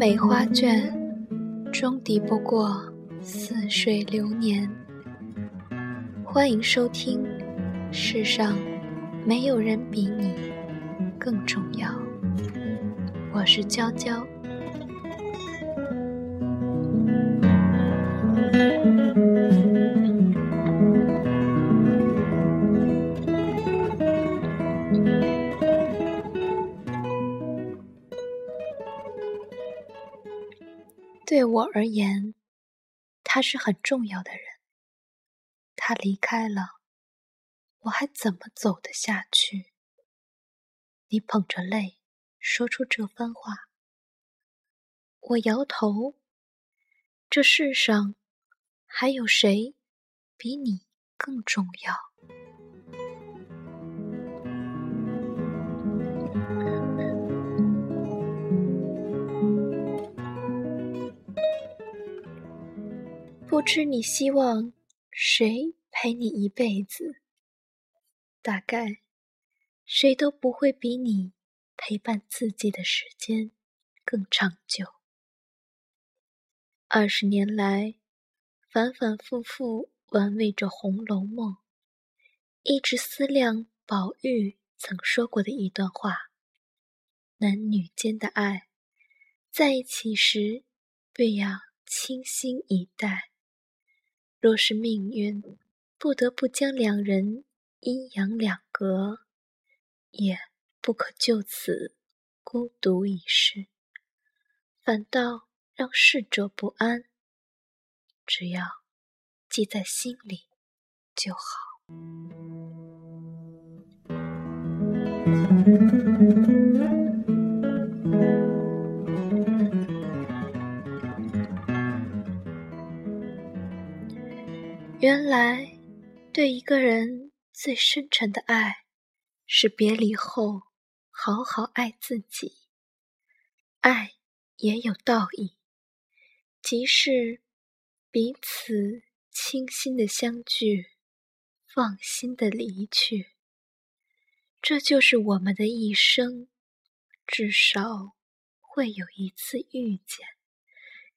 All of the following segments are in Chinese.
梅花卷，终抵不过似水流年。欢迎收听《世上没有人比你更重要》，我是娇娇。我而言，他是很重要的人。他离开了，我还怎么走得下去？你捧着泪说出这番话，我摇头。这世上还有谁比你更重要？不知你希望谁陪你一辈子？大概谁都不会比你陪伴自己的时间更长久。二十年来，反反复复玩味着《红楼梦》，一直思量宝玉曾说过的一段话：男女间的爱，在一起时便要倾心以待。若是命运不得不将两人阴阳两隔，也不可就此孤独一世，反倒让逝者不安。只要记在心里就好。原来，对一个人最深沉的爱，是别离后好好爱自己。爱也有道义，即是彼此倾心的相聚，放心的离去。这就是我们的一生，至少会有一次遇见，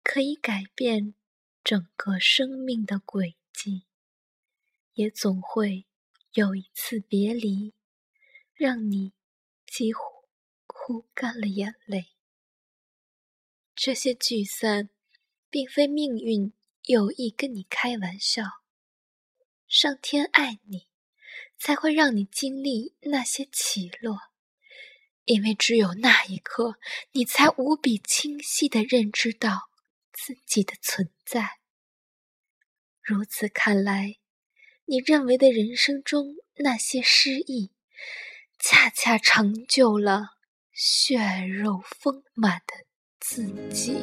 可以改变整个生命的轨迹。也总会有一次别离，让你几乎哭干了眼泪。这些聚散，并非命运有意跟你开玩笑。上天爱你，才会让你经历那些起落，因为只有那一刻，你才无比清晰的认知到自己的存在。如此看来，你认为的人生中那些失意，恰恰成就了血肉丰满的自己。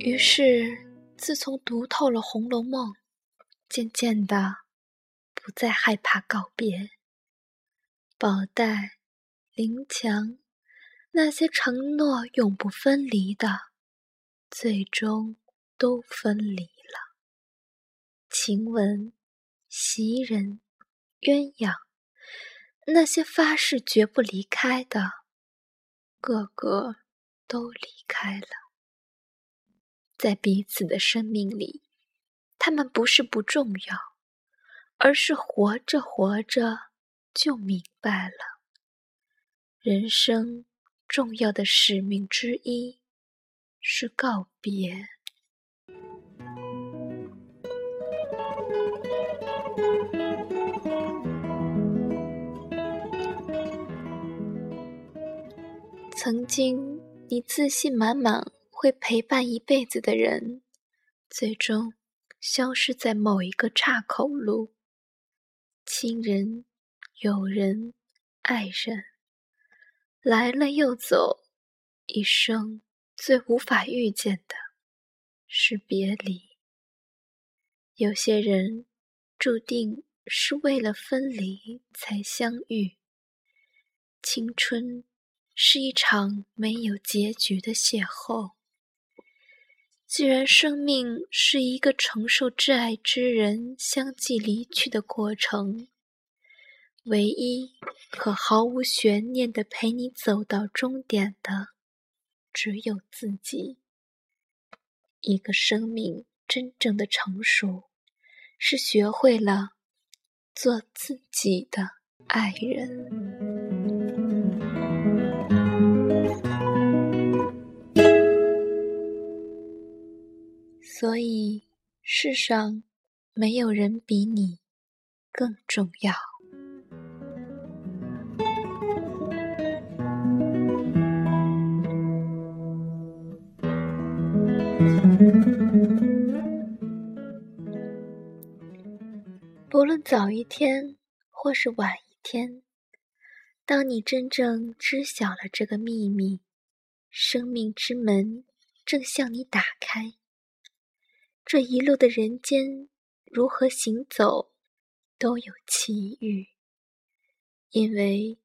于是。自从读透了《红楼梦》，渐渐的不再害怕告别。宝黛、林强那些承诺永不分离的，最终都分离了。晴雯、袭人、鸳鸯那些发誓绝不离开的，个个都离开了。在彼此的生命里，他们不是不重要，而是活着活着就明白了，人生重要的使命之一是告别。曾经，你自信满满。会陪伴一辈子的人，最终消失在某一个岔口路。亲人、友人、爱人，来了又走，一生最无法遇见的是别离。有些人注定是为了分离才相遇。青春是一场没有结局的邂逅。既然生命是一个承受挚爱之人相继离去的过程，唯一可毫无悬念的陪你走到终点的，只有自己。一个生命真正的成熟，是学会了做自己的爱人。所以，世上没有人比你更重要。不论早一天或是晚一天，当你真正知晓了这个秘密，生命之门正向你打开。这一路的人间，如何行走，都有奇遇。因为，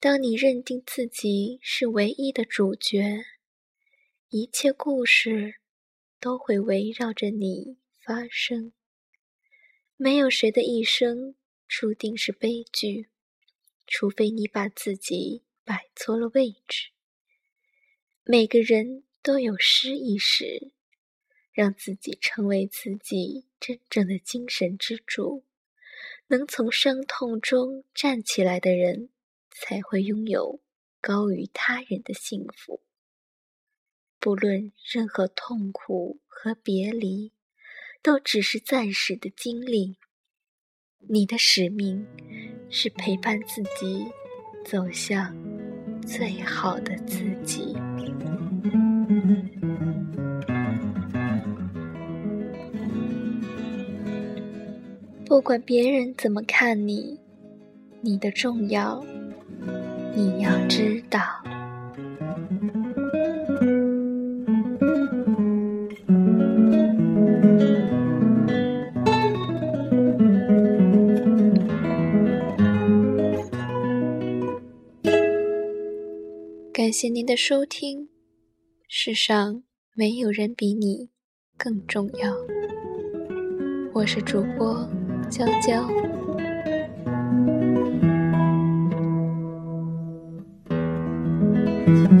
当你认定自己是唯一的主角，一切故事都会围绕着你发生。没有谁的一生注定是悲剧，除非你把自己摆错了位置。每个人都有失意时。让自己成为自己真正的精神支柱，能从伤痛中站起来的人，才会拥有高于他人的幸福。不论任何痛苦和别离，都只是暂时的经历。你的使命是陪伴自己走向最好的自己。不管别人怎么看你，你的重要，你要知道。感谢您的收听，世上没有人比你更重要。我是主播。娇娇。